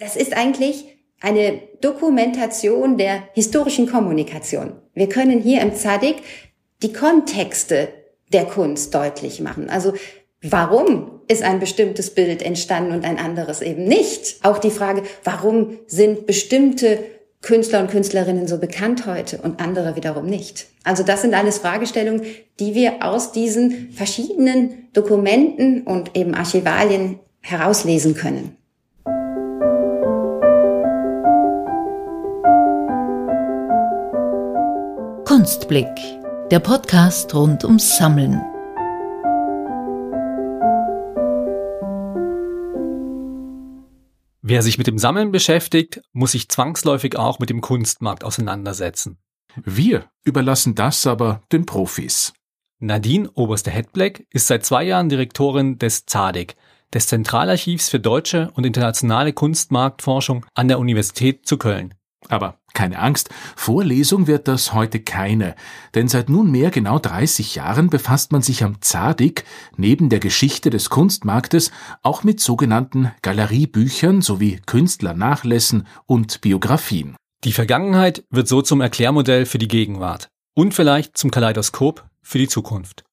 Das ist eigentlich eine Dokumentation der historischen Kommunikation. Wir können hier im Zadig die Kontexte der Kunst deutlich machen. Also warum ist ein bestimmtes Bild entstanden und ein anderes eben nicht? Auch die Frage, warum sind bestimmte Künstler und Künstlerinnen so bekannt heute und andere wiederum nicht? Also das sind alles Fragestellungen, die wir aus diesen verschiedenen Dokumenten und eben Archivalien herauslesen können. Kunstblick, der Podcast rund ums Sammeln. Wer sich mit dem Sammeln beschäftigt, muss sich zwangsläufig auch mit dem Kunstmarkt auseinandersetzen. Wir überlassen das aber den Profis. Nadine Oberste Hetbleck ist seit zwei Jahren Direktorin des ZADIC, des Zentralarchivs für deutsche und internationale Kunstmarktforschung an der Universität zu Köln. Aber keine Angst, Vorlesung wird das heute keine, denn seit nunmehr genau 30 Jahren befasst man sich am Zadig neben der Geschichte des Kunstmarktes auch mit sogenannten Galeriebüchern sowie Künstlernachlässen und Biografien. Die Vergangenheit wird so zum Erklärmodell für die Gegenwart und vielleicht zum Kaleidoskop für die Zukunft.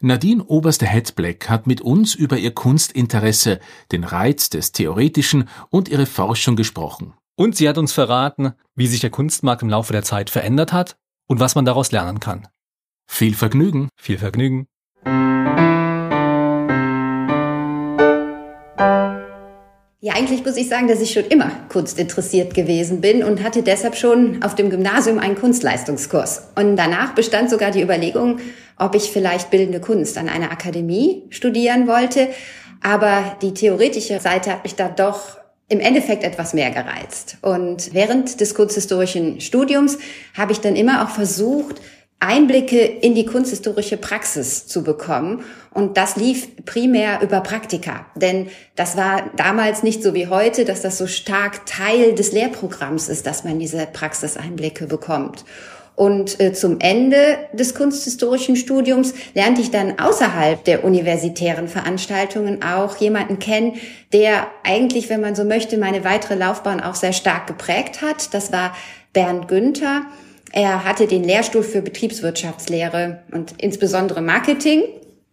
Nadine Oberste Hetbleck hat mit uns über ihr Kunstinteresse, den Reiz des Theoretischen und ihre Forschung gesprochen. Und sie hat uns verraten, wie sich der Kunstmarkt im Laufe der Zeit verändert hat und was man daraus lernen kann. Viel Vergnügen. Viel Vergnügen. Ja, eigentlich muss ich sagen, dass ich schon immer kunstinteressiert gewesen bin und hatte deshalb schon auf dem Gymnasium einen Kunstleistungskurs. Und danach bestand sogar die Überlegung, ob ich vielleicht bildende Kunst an einer Akademie studieren wollte. Aber die theoretische Seite hat mich da doch im Endeffekt etwas mehr gereizt. Und während des kunsthistorischen Studiums habe ich dann immer auch versucht, Einblicke in die kunsthistorische Praxis zu bekommen. Und das lief primär über Praktika. Denn das war damals nicht so wie heute, dass das so stark Teil des Lehrprogramms ist, dass man diese Praxiseinblicke bekommt. Und äh, zum Ende des kunsthistorischen Studiums lernte ich dann außerhalb der universitären Veranstaltungen auch jemanden kennen, der eigentlich, wenn man so möchte, meine weitere Laufbahn auch sehr stark geprägt hat. Das war Bernd Günther. Er hatte den Lehrstuhl für Betriebswirtschaftslehre und insbesondere Marketing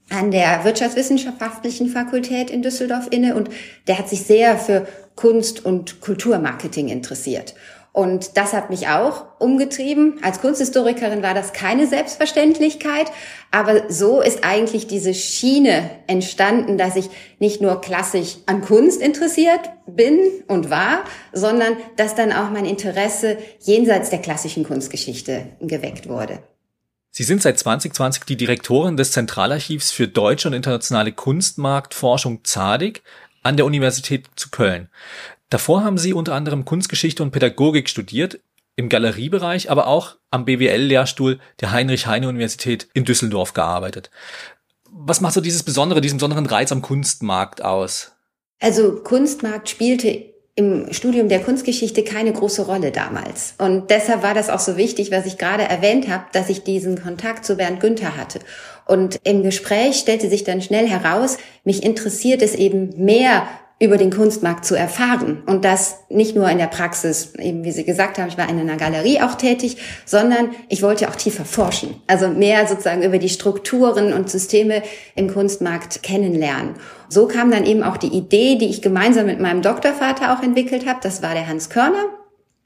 an der Wirtschaftswissenschaftlichen Fakultät in Düsseldorf inne und der hat sich sehr für Kunst- und Kulturmarketing interessiert. Und das hat mich auch umgetrieben. Als Kunsthistorikerin war das keine Selbstverständlichkeit, aber so ist eigentlich diese Schiene entstanden, dass ich nicht nur klassisch an Kunst interessiert bin und war, sondern dass dann auch mein Interesse jenseits der klassischen Kunstgeschichte geweckt wurde. Sie sind seit 2020 die Direktorin des Zentralarchivs für deutsche und internationale Kunstmarktforschung ZADIG an der Universität zu Köln. Davor haben Sie unter anderem Kunstgeschichte und Pädagogik studiert, im Galeriebereich, aber auch am BWL-Lehrstuhl der Heinrich-Heine-Universität in Düsseldorf gearbeitet. Was macht so dieses Besondere, diesen besonderen Reiz am Kunstmarkt aus? Also Kunstmarkt spielte im Studium der Kunstgeschichte keine große Rolle damals. Und deshalb war das auch so wichtig, was ich gerade erwähnt habe, dass ich diesen Kontakt zu Bernd Günther hatte. Und im Gespräch stellte sich dann schnell heraus, mich interessiert es eben mehr über den Kunstmarkt zu erfahren. Und das nicht nur in der Praxis, eben wie Sie gesagt haben, ich war in einer Galerie auch tätig, sondern ich wollte auch tiefer forschen. Also mehr sozusagen über die Strukturen und Systeme im Kunstmarkt kennenlernen. So kam dann eben auch die Idee, die ich gemeinsam mit meinem Doktorvater auch entwickelt habe. Das war der Hans Körner.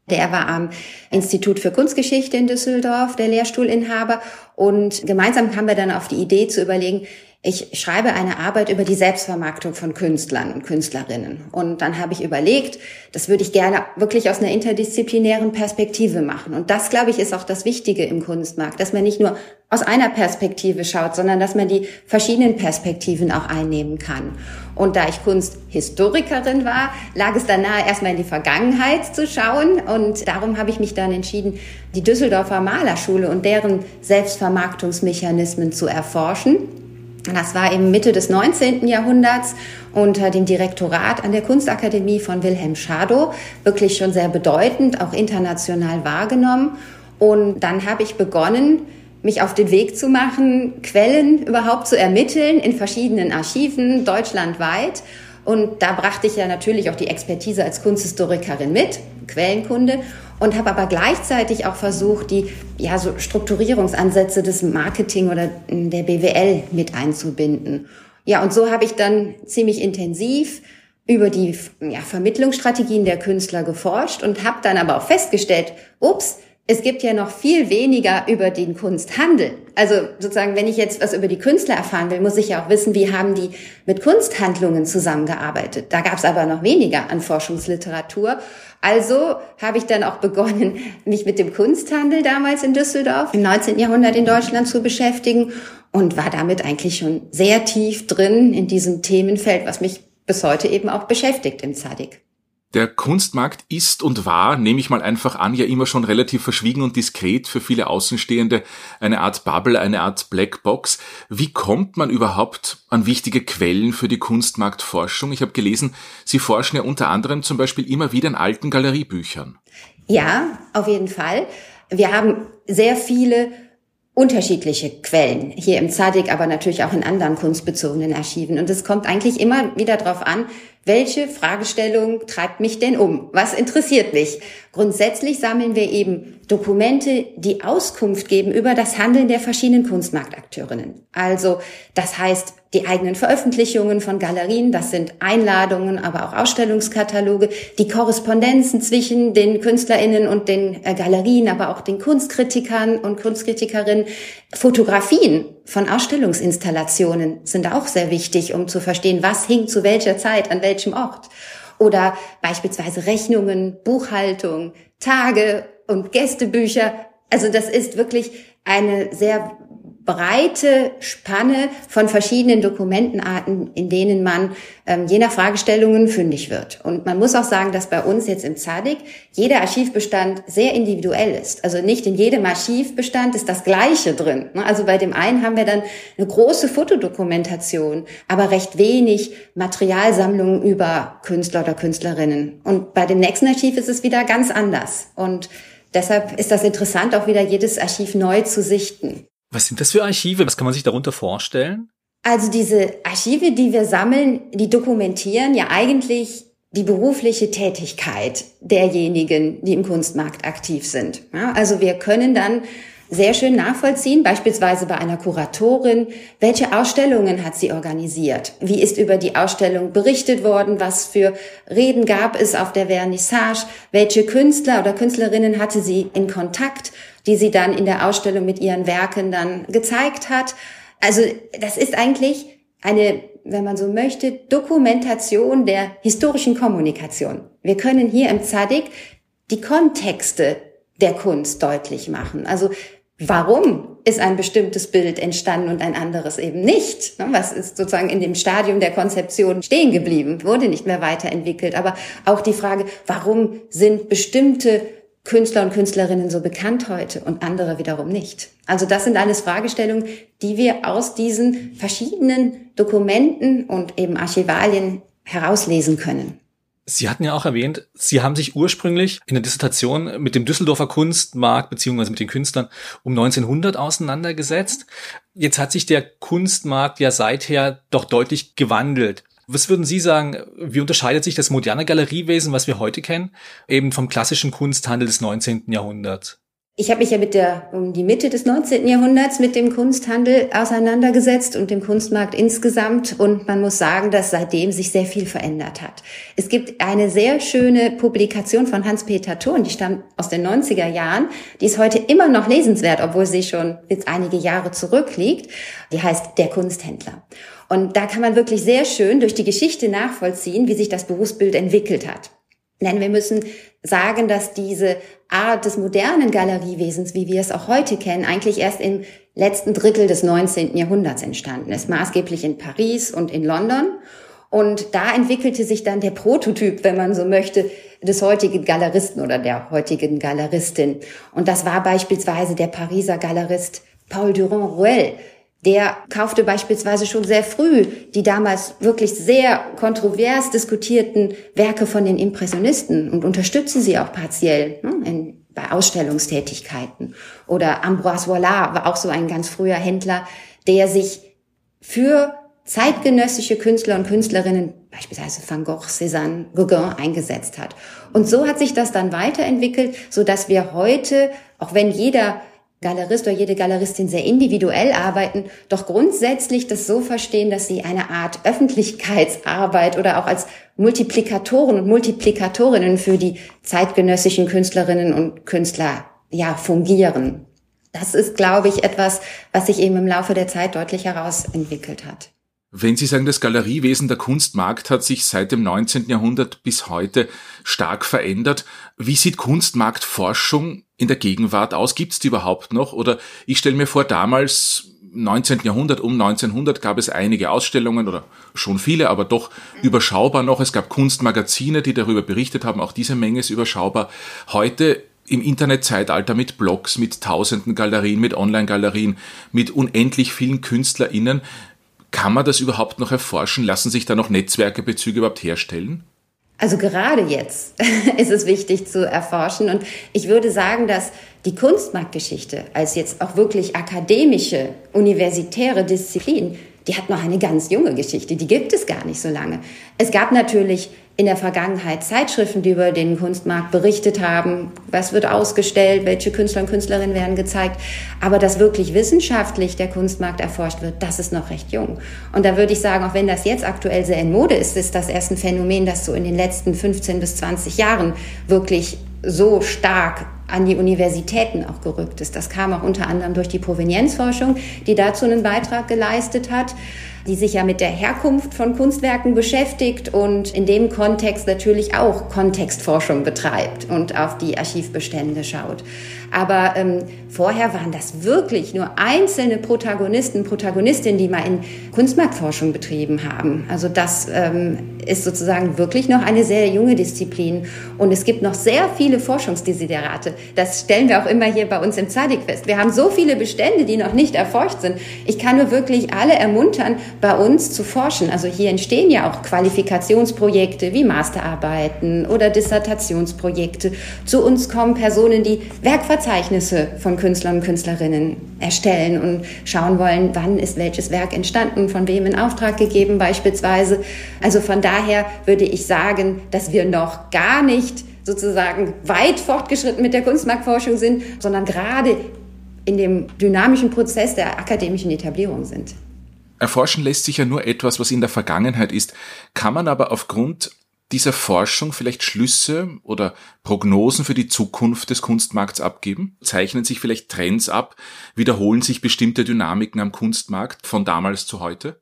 Der war am Institut für Kunstgeschichte in Düsseldorf, der Lehrstuhlinhaber. Und gemeinsam kamen wir dann auf die Idee zu überlegen, ich schreibe eine Arbeit über die Selbstvermarktung von Künstlern und Künstlerinnen. Und dann habe ich überlegt, das würde ich gerne wirklich aus einer interdisziplinären Perspektive machen. Und das, glaube ich, ist auch das Wichtige im Kunstmarkt, dass man nicht nur aus einer Perspektive schaut, sondern dass man die verschiedenen Perspektiven auch einnehmen kann. Und da ich Kunsthistorikerin war, lag es dann nahe, erstmal in die Vergangenheit zu schauen. Und darum habe ich mich dann entschieden, die Düsseldorfer Malerschule und deren Selbstvermarktungsmechanismen zu erforschen das war eben Mitte des 19. Jahrhunderts unter dem Direktorat an der Kunstakademie von Wilhelm Schadow wirklich schon sehr bedeutend, auch international wahrgenommen. Und dann habe ich begonnen, mich auf den Weg zu machen, Quellen überhaupt zu ermitteln in verschiedenen Archiven deutschlandweit Und da brachte ich ja natürlich auch die Expertise als Kunsthistorikerin mit, Quellenkunde, und habe aber gleichzeitig auch versucht, die ja so Strukturierungsansätze des Marketing oder der BWL mit einzubinden. Ja, und so habe ich dann ziemlich intensiv über die ja, Vermittlungsstrategien der Künstler geforscht und habe dann aber auch festgestellt, ups, es gibt ja noch viel weniger über den Kunsthandel. Also sozusagen, wenn ich jetzt was über die Künstler erfahren will, muss ich ja auch wissen, wie haben die mit Kunsthandlungen zusammengearbeitet. Da gab es aber noch weniger an Forschungsliteratur. Also habe ich dann auch begonnen, mich mit dem Kunsthandel damals in Düsseldorf im 19. Jahrhundert in Deutschland zu beschäftigen und war damit eigentlich schon sehr tief drin in diesem Themenfeld, was mich bis heute eben auch beschäftigt im Zadig. Der Kunstmarkt ist und war, nehme ich mal einfach an, ja immer schon relativ verschwiegen und diskret für viele Außenstehende, eine Art Bubble, eine Art Blackbox. Wie kommt man überhaupt an wichtige Quellen für die Kunstmarktforschung? Ich habe gelesen, Sie forschen ja unter anderem zum Beispiel immer wieder in alten Galeriebüchern. Ja, auf jeden Fall. Wir haben sehr viele unterschiedliche Quellen hier im Zadig, aber natürlich auch in anderen kunstbezogenen Archiven. Und es kommt eigentlich immer wieder darauf an, welche Fragestellung treibt mich denn um? Was interessiert mich? Grundsätzlich sammeln wir eben Dokumente, die Auskunft geben über das Handeln der verschiedenen Kunstmarktakteurinnen. Also, das heißt, die eigenen Veröffentlichungen von Galerien, das sind Einladungen, aber auch Ausstellungskataloge, die Korrespondenzen zwischen den KünstlerInnen und den äh, Galerien, aber auch den Kunstkritikern und Kunstkritikerinnen, Fotografien von Ausstellungsinstallationen sind auch sehr wichtig, um zu verstehen, was hing zu welcher Zeit, an welchem Ort. Oder beispielsweise Rechnungen, Buchhaltung, Tage und Gästebücher. Also das ist wirklich eine sehr breite Spanne von verschiedenen Dokumentenarten, in denen man ähm, je nach Fragestellungen fündig wird. Und man muss auch sagen, dass bei uns jetzt im ZADIC jeder Archivbestand sehr individuell ist. Also nicht in jedem Archivbestand ist das Gleiche drin. Ne? Also bei dem einen haben wir dann eine große Fotodokumentation, aber recht wenig Materialsammlungen über Künstler oder Künstlerinnen. Und bei dem nächsten Archiv ist es wieder ganz anders. Und deshalb ist das interessant, auch wieder jedes Archiv neu zu sichten. Was sind das für Archive? Was kann man sich darunter vorstellen? Also diese Archive, die wir sammeln, die dokumentieren ja eigentlich die berufliche Tätigkeit derjenigen, die im Kunstmarkt aktiv sind. Ja, also wir können dann sehr schön nachvollziehen, beispielsweise bei einer Kuratorin, welche Ausstellungen hat sie organisiert? Wie ist über die Ausstellung berichtet worden? Was für Reden gab es auf der Vernissage? Welche Künstler oder Künstlerinnen hatte sie in Kontakt? die sie dann in der Ausstellung mit ihren Werken dann gezeigt hat. Also das ist eigentlich eine, wenn man so möchte, Dokumentation der historischen Kommunikation. Wir können hier im Zadig die Kontexte der Kunst deutlich machen. Also warum ist ein bestimmtes Bild entstanden und ein anderes eben nicht? Ne, was ist sozusagen in dem Stadium der Konzeption stehen geblieben, wurde nicht mehr weiterentwickelt. Aber auch die Frage, warum sind bestimmte Künstler und Künstlerinnen so bekannt heute und andere wiederum nicht? Also das sind alles Fragestellungen, die wir aus diesen verschiedenen Dokumenten und eben Archivalien herauslesen können. Sie hatten ja auch erwähnt, Sie haben sich ursprünglich in der Dissertation mit dem Düsseldorfer Kunstmarkt beziehungsweise mit den Künstlern um 1900 auseinandergesetzt. Jetzt hat sich der Kunstmarkt ja seither doch deutlich gewandelt. Was würden Sie sagen, wie unterscheidet sich das moderne Galeriewesen, was wir heute kennen, eben vom klassischen Kunsthandel des 19. Jahrhunderts? Ich habe mich ja mit der um die Mitte des 19. Jahrhunderts mit dem Kunsthandel auseinandergesetzt und dem Kunstmarkt insgesamt und man muss sagen, dass seitdem sich sehr viel verändert hat. Es gibt eine sehr schöne Publikation von Hans-Peter Thurn, die stammt aus den 90er Jahren, die ist heute immer noch lesenswert, obwohl sie schon jetzt einige Jahre zurückliegt. Die heißt Der Kunsthändler. Und da kann man wirklich sehr schön durch die Geschichte nachvollziehen, wie sich das Berufsbild entwickelt hat. Denn wir müssen sagen, dass diese Art des modernen Galeriewesens, wie wir es auch heute kennen, eigentlich erst im letzten Drittel des 19. Jahrhunderts entstanden ist, maßgeblich in Paris und in London. Und da entwickelte sich dann der Prototyp, wenn man so möchte, des heutigen Galeristen oder der heutigen Galeristin. Und das war beispielsweise der Pariser Galerist Paul Durand-Ruel, der kaufte beispielsweise schon sehr früh die damals wirklich sehr kontrovers diskutierten Werke von den Impressionisten und unterstützte sie auch partiell ne, in, bei Ausstellungstätigkeiten. Oder Ambroise Vollard war auch so ein ganz früher Händler, der sich für zeitgenössische Künstler und Künstlerinnen beispielsweise Van Gogh, Cézanne, Gauguin eingesetzt hat. Und so hat sich das dann weiterentwickelt, so dass wir heute, auch wenn jeder Galerist oder jede Galeristin sehr individuell arbeiten, doch grundsätzlich das so verstehen, dass sie eine Art Öffentlichkeitsarbeit oder auch als Multiplikatoren und Multiplikatorinnen für die zeitgenössischen Künstlerinnen und Künstler ja fungieren. Das ist, glaube ich, etwas, was sich eben im Laufe der Zeit deutlich herausentwickelt hat. Wenn Sie sagen, das Galeriewesen der Kunstmarkt hat sich seit dem 19. Jahrhundert bis heute stark verändert, wie sieht Kunstmarktforschung in der Gegenwart aus? Gibt es die überhaupt noch? Oder ich stelle mir vor, damals 19. Jahrhundert, um 1900 gab es einige Ausstellungen oder schon viele, aber doch überschaubar noch. Es gab Kunstmagazine, die darüber berichtet haben. Auch diese Menge ist überschaubar. Heute im Internetzeitalter mit Blogs, mit tausenden Galerien, mit Online-Galerien, mit unendlich vielen KünstlerInnen. Kann man das überhaupt noch erforschen? Lassen sich da noch Netzwerke, Bezüge überhaupt herstellen? Also gerade jetzt ist es wichtig zu erforschen. Und ich würde sagen, dass die Kunstmarktgeschichte als jetzt auch wirklich akademische, universitäre Disziplin, die hat noch eine ganz junge Geschichte. Die gibt es gar nicht so lange. Es gab natürlich in der Vergangenheit Zeitschriften, die über den Kunstmarkt berichtet haben, was wird ausgestellt, welche Künstler und Künstlerinnen werden gezeigt. Aber dass wirklich wissenschaftlich der Kunstmarkt erforscht wird, das ist noch recht jung. Und da würde ich sagen, auch wenn das jetzt aktuell sehr in Mode ist, ist das erst ein Phänomen, das so in den letzten 15 bis 20 Jahren wirklich so stark an die Universitäten auch gerückt ist. Das kam auch unter anderem durch die Provenienzforschung, die dazu einen Beitrag geleistet hat die sich ja mit der Herkunft von Kunstwerken beschäftigt und in dem Kontext natürlich auch Kontextforschung betreibt und auf die Archivbestände schaut. Aber ähm, vorher waren das wirklich nur einzelne Protagonisten, Protagonistinnen, die mal in Kunstmarktforschung betrieben haben. Also das ähm, ist sozusagen wirklich noch eine sehr junge Disziplin. Und es gibt noch sehr viele Forschungsdesiderate. Das stellen wir auch immer hier bei uns im Zadig fest. Wir haben so viele Bestände, die noch nicht erforscht sind. Ich kann nur wirklich alle ermuntern, bei uns zu forschen. Also hier entstehen ja auch Qualifikationsprojekte wie Masterarbeiten oder Dissertationsprojekte. Zu uns kommen Personen, die Werkverzeichnisse von Künstlern und Künstlerinnen erstellen und schauen wollen, wann ist welches Werk entstanden, von wem in Auftrag gegeben beispielsweise. Also von daher würde ich sagen, dass wir noch gar nicht sozusagen weit fortgeschritten mit der Kunstmarktforschung sind, sondern gerade in dem dynamischen Prozess der akademischen Etablierung sind. Erforschen lässt sich ja nur etwas, was in der Vergangenheit ist. Kann man aber aufgrund dieser Forschung vielleicht Schlüsse oder Prognosen für die Zukunft des Kunstmarkts abgeben? Zeichnen sich vielleicht Trends ab? Wiederholen sich bestimmte Dynamiken am Kunstmarkt von damals zu heute?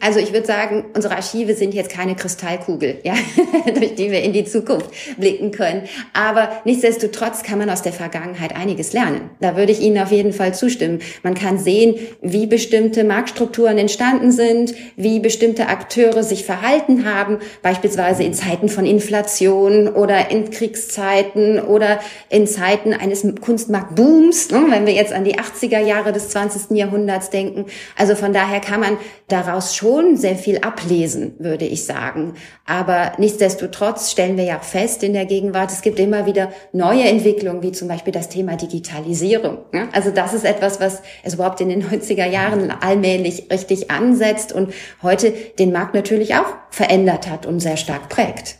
Also ich würde sagen, unsere Archive sind jetzt keine Kristallkugel, ja, durch die wir in die Zukunft blicken können. Aber nichtsdestotrotz kann man aus der Vergangenheit einiges lernen. Da würde ich Ihnen auf jeden Fall zustimmen. Man kann sehen, wie bestimmte Marktstrukturen entstanden sind, wie bestimmte Akteure sich verhalten haben, beispielsweise in Zeiten von Inflation oder in Kriegszeiten oder in Zeiten eines Kunstmarktbooms, ne, wenn wir jetzt an die 80er Jahre des 20. Jahrhunderts denken. Also von daher kann man da daraus schon sehr viel ablesen, würde ich sagen. Aber nichtsdestotrotz stellen wir ja fest in der Gegenwart, es gibt immer wieder neue Entwicklungen, wie zum Beispiel das Thema Digitalisierung. Also das ist etwas, was es überhaupt in den 90er Jahren allmählich richtig ansetzt und heute den Markt natürlich auch verändert hat und sehr stark prägt.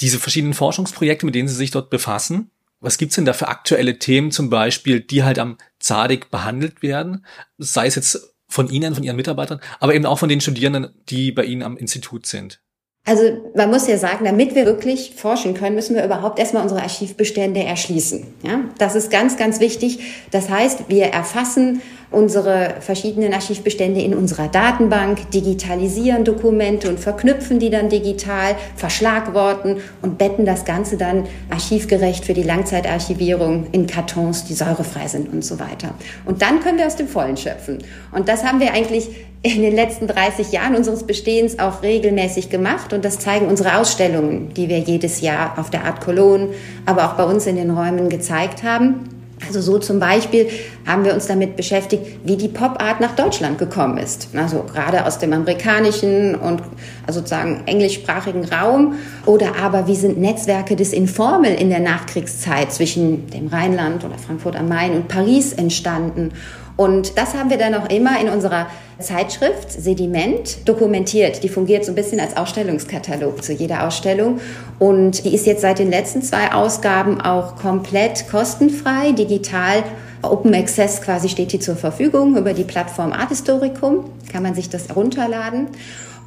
Diese verschiedenen Forschungsprojekte, mit denen Sie sich dort befassen, was gibt's denn da für aktuelle Themen zum Beispiel, die halt am Zadig behandelt werden? Sei es jetzt von Ihnen, von Ihren Mitarbeitern, aber eben auch von den Studierenden, die bei Ihnen am Institut sind? Also man muss ja sagen, damit wir wirklich forschen können, müssen wir überhaupt erstmal unsere Archivbestände erschließen. Ja, das ist ganz, ganz wichtig. Das heißt, wir erfassen unsere verschiedenen Archivbestände in unserer Datenbank, digitalisieren Dokumente und verknüpfen die dann digital, verschlagworten und betten das Ganze dann archivgerecht für die Langzeitarchivierung in Kartons, die säurefrei sind und so weiter. Und dann können wir aus dem Vollen schöpfen. Und das haben wir eigentlich in den letzten 30 Jahren unseres Bestehens auch regelmäßig gemacht und das zeigen unsere Ausstellungen, die wir jedes Jahr auf der Art Cologne, aber auch bei uns in den Räumen gezeigt haben. Also so zum Beispiel haben wir uns damit beschäftigt, wie die Pop-Art nach Deutschland gekommen ist. Also gerade aus dem amerikanischen und also sozusagen englischsprachigen Raum. Oder aber wie sind Netzwerke des Informel in der Nachkriegszeit zwischen dem Rheinland oder Frankfurt am Main und Paris entstanden? Und das haben wir dann auch immer in unserer Zeitschrift Sediment dokumentiert. Die fungiert so ein bisschen als Ausstellungskatalog zu jeder Ausstellung. Und die ist jetzt seit den letzten zwei Ausgaben auch komplett kostenfrei, digital. Open Access quasi steht die zur Verfügung über die Plattform Art Historicum. Kann man sich das herunterladen.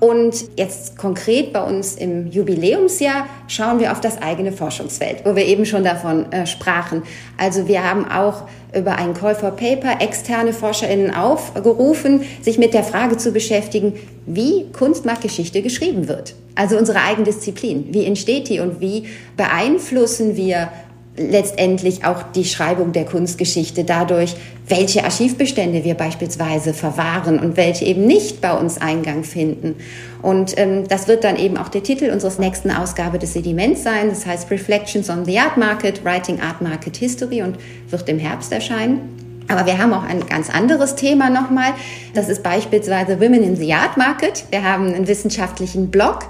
Und jetzt konkret bei uns im Jubiläumsjahr schauen wir auf das eigene Forschungsfeld, wo wir eben schon davon äh, sprachen. Also wir haben auch über einen Call for Paper externe ForscherInnen aufgerufen, sich mit der Frage zu beschäftigen, wie Kunstmarktgeschichte geschrieben wird. Also unsere eigene Disziplin. Wie entsteht die und wie beeinflussen wir letztendlich auch die Schreibung der Kunstgeschichte dadurch, welche Archivbestände wir beispielsweise verwahren und welche eben nicht bei uns Eingang finden. Und ähm, das wird dann eben auch der Titel unseres nächsten Ausgabe des Sediments sein. Das heißt Reflections on the Art Market, Writing Art Market History und wird im Herbst erscheinen. Aber wir haben auch ein ganz anderes Thema nochmal. Das ist beispielsweise Women in the Art Market. Wir haben einen wissenschaftlichen Blog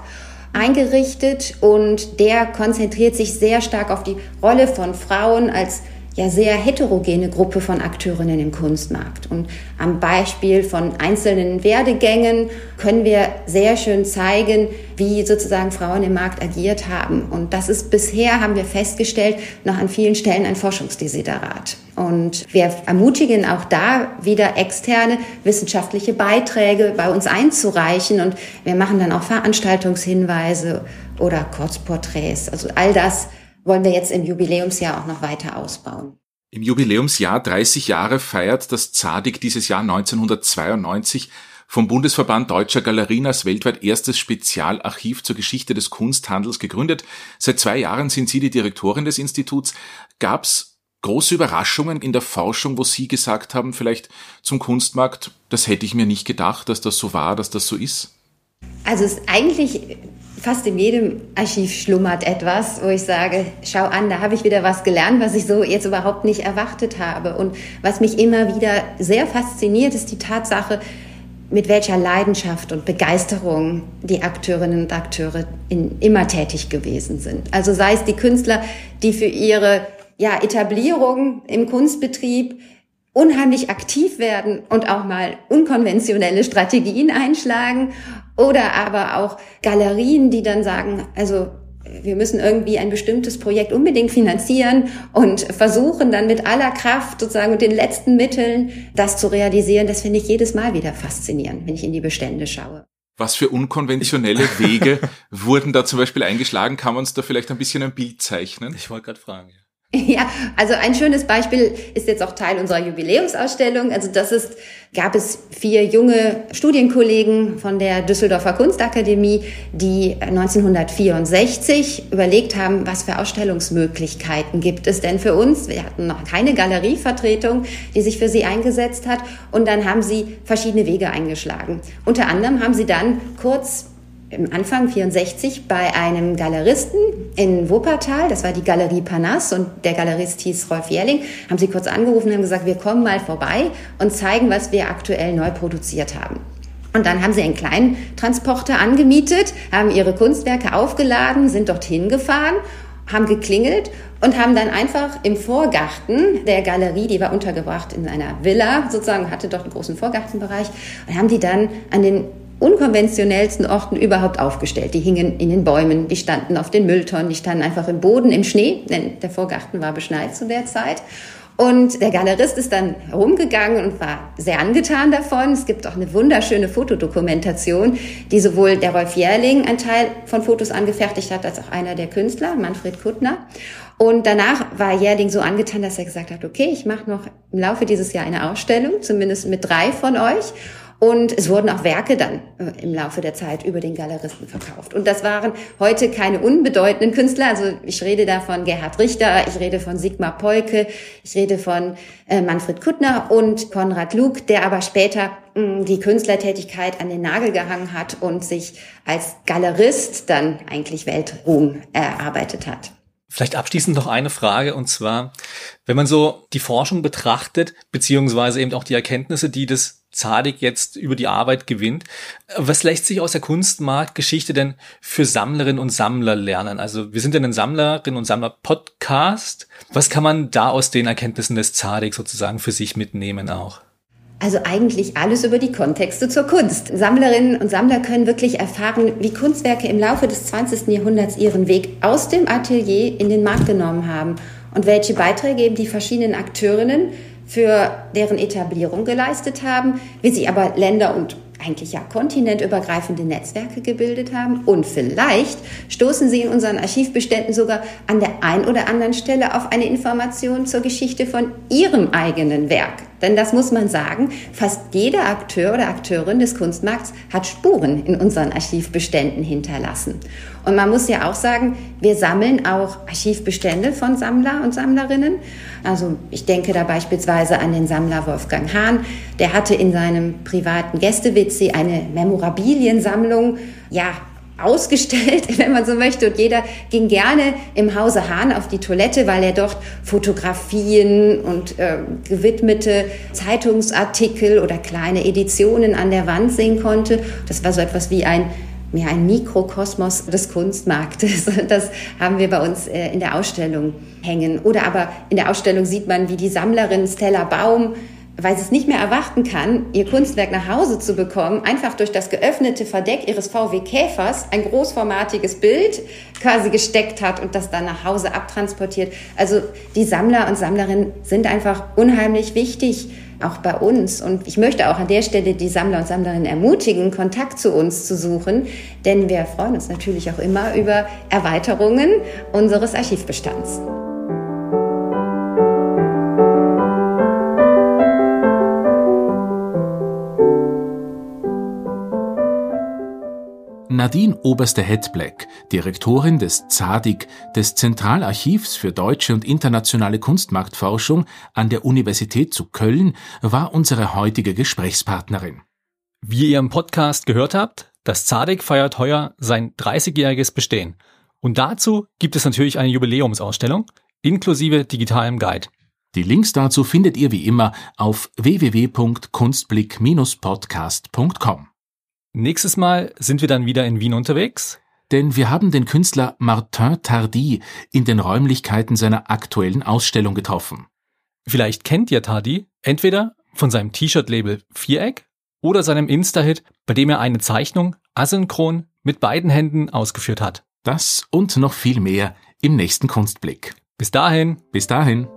eingerichtet und der konzentriert sich sehr stark auf die Rolle von Frauen als ja sehr heterogene Gruppe von Akteurinnen im Kunstmarkt. Und am Beispiel von einzelnen Werdegängen können wir sehr schön zeigen, wie sozusagen Frauen im Markt agiert haben. Und das ist bisher, haben wir festgestellt, noch an vielen Stellen ein Forschungsdesiderat. Und wir ermutigen auch da wieder externe wissenschaftliche Beiträge bei uns einzureichen. Und wir machen dann auch Veranstaltungshinweise oder Kurzporträts. Also all das wollen wir jetzt im Jubiläumsjahr auch noch weiter ausbauen. Im Jubiläumsjahr 30 Jahre feiert das ZADIG dieses Jahr 1992 vom Bundesverband Deutscher Galerien als weltweit erstes Spezialarchiv zur Geschichte des Kunsthandels gegründet. Seit zwei Jahren sind Sie die Direktorin des Instituts. Gab es große Überraschungen in der Forschung, wo Sie gesagt haben, vielleicht zum Kunstmarkt, das hätte ich mir nicht gedacht, dass das so war, dass das so ist? Also es ist eigentlich fast in jedem Archiv schlummert etwas, wo ich sage, schau an, da habe ich wieder was gelernt, was ich so jetzt überhaupt nicht erwartet habe. Und was mich immer wieder sehr fasziniert, ist die Tatsache, mit welcher Leidenschaft und Begeisterung die Akteurinnen und Akteure in, immer tätig gewesen sind. Also sei es die Künstler, die für ihre ja, Etablierung im Kunstbetrieb unheimlich aktiv werden und auch mal unkonventionelle Strategien einschlagen oder aber auch Galerien, die dann sagen, also wir müssen irgendwie ein bestimmtes Projekt unbedingt finanzieren und versuchen dann mit aller Kraft sozusagen und den letzten Mitteln das zu realisieren. Das finde ich jedes Mal wieder faszinierend, wenn ich in die Bestände schaue. Was für unkonventionelle Wege wurden da zum Beispiel eingeschlagen? Kann man uns da vielleicht ein bisschen ein Bild zeichnen? Ich wollte gerade fragen. Ja. Ja, also ein schönes Beispiel ist jetzt auch Teil unserer Jubiläumsausstellung. Also das ist, gab es vier junge Studienkollegen von der Düsseldorfer Kunstakademie, die 1964 überlegt haben, was für Ausstellungsmöglichkeiten gibt es denn für uns. Wir hatten noch keine Galerievertretung, die sich für sie eingesetzt hat. Und dann haben sie verschiedene Wege eingeschlagen. Unter anderem haben sie dann kurz im Anfang 64 bei einem Galeristen in Wuppertal, das war die Galerie Panas und der Galerist hieß Rolf Jährling, haben sie kurz angerufen und haben gesagt, wir kommen mal vorbei und zeigen, was wir aktuell neu produziert haben. Und dann haben sie einen kleinen Transporter angemietet, haben ihre Kunstwerke aufgeladen, sind dorthin gefahren, haben geklingelt und haben dann einfach im Vorgarten der Galerie, die war untergebracht in einer Villa sozusagen, hatte dort einen großen Vorgartenbereich, und haben die dann an den unkonventionellsten Orten überhaupt aufgestellt. Die hingen in den Bäumen, die standen auf den Mülltonnen, die standen einfach im Boden, im Schnee, denn der Vorgarten war beschneit zu der Zeit. Und der Galerist ist dann herumgegangen und war sehr angetan davon. Es gibt auch eine wunderschöne Fotodokumentation, die sowohl der Rolf Jährling ein Teil von Fotos angefertigt hat, als auch einer der Künstler, Manfred Kuttner. Und danach war Jährling so angetan, dass er gesagt hat, okay, ich mache noch im Laufe dieses Jahr eine Ausstellung, zumindest mit drei von euch. Und es wurden auch Werke dann äh, im Laufe der Zeit über den Galeristen verkauft. Und das waren heute keine unbedeutenden Künstler. Also ich rede da von Gerhard Richter, ich rede von Sigmar Polke, ich rede von äh, Manfred Kuttner und Konrad Luke, der aber später mh, die Künstlertätigkeit an den Nagel gehangen hat und sich als Galerist dann eigentlich Weltruhm erarbeitet hat. Vielleicht abschließend noch eine Frage und zwar, wenn man so die Forschung betrachtet, beziehungsweise eben auch die Erkenntnisse, die das Zadig jetzt über die Arbeit gewinnt. Was lässt sich aus der Kunstmarktgeschichte denn für Sammlerinnen und Sammler lernen? Also wir sind ja ein Sammlerinnen und Sammler Podcast. Was kann man da aus den Erkenntnissen des Zadig sozusagen für sich mitnehmen auch? Also eigentlich alles über die Kontexte zur Kunst. Sammlerinnen und Sammler können wirklich erfahren, wie Kunstwerke im Laufe des 20. Jahrhunderts ihren Weg aus dem Atelier in den Markt genommen haben und welche Beiträge eben die verschiedenen Akteurinnen für deren Etablierung geleistet haben, wie sie aber Länder und eigentlich ja kontinentübergreifende Netzwerke gebildet haben und vielleicht stoßen Sie in unseren Archivbeständen sogar an der ein oder anderen Stelle auf eine Information zur Geschichte von Ihrem eigenen Werk. Denn das muss man sagen, fast jeder Akteur oder Akteurin des Kunstmarkts hat Spuren in unseren Archivbeständen hinterlassen. Und man muss ja auch sagen, wir sammeln auch Archivbestände von Sammler und Sammlerinnen. Also ich denke da beispielsweise an den Sammler Wolfgang Hahn. Der hatte in seinem privaten Gästewitzi eine Memorabiliensammlung, ja, ausgestellt, wenn man so möchte. Und jeder ging gerne im Hause Hahn auf die Toilette, weil er dort Fotografien und äh, gewidmete Zeitungsartikel oder kleine Editionen an der Wand sehen konnte. Das war so etwas wie ein ja, ein Mikrokosmos des Kunstmarktes. Das haben wir bei uns äh, in der Ausstellung hängen. Oder aber in der Ausstellung sieht man, wie die Sammlerin Stella Baum weil sie es nicht mehr erwarten kann, ihr Kunstwerk nach Hause zu bekommen, einfach durch das geöffnete Verdeck ihres VW Käfers ein großformatiges Bild quasi gesteckt hat und das dann nach Hause abtransportiert. Also die Sammler und Sammlerinnen sind einfach unheimlich wichtig, auch bei uns. Und ich möchte auch an der Stelle die Sammler und Sammlerinnen ermutigen, Kontakt zu uns zu suchen, denn wir freuen uns natürlich auch immer über Erweiterungen unseres Archivbestands. Nadine Oberste-Hetbleck, Direktorin des ZADIG, des Zentralarchivs für deutsche und internationale Kunstmarktforschung an der Universität zu Köln, war unsere heutige Gesprächspartnerin. Wie ihr im Podcast gehört habt, das ZADIG feiert heuer sein 30-jähriges Bestehen. Und dazu gibt es natürlich eine Jubiläumsausstellung inklusive digitalem Guide. Die Links dazu findet ihr wie immer auf www.kunstblick-podcast.com. Nächstes Mal sind wir dann wieder in Wien unterwegs. Denn wir haben den Künstler Martin Tardy in den Räumlichkeiten seiner aktuellen Ausstellung getroffen. Vielleicht kennt ihr Tardy entweder von seinem T-Shirt-Label Viereck oder seinem Insta-Hit, bei dem er eine Zeichnung asynchron mit beiden Händen ausgeführt hat. Das und noch viel mehr im nächsten Kunstblick. Bis dahin. Bis dahin.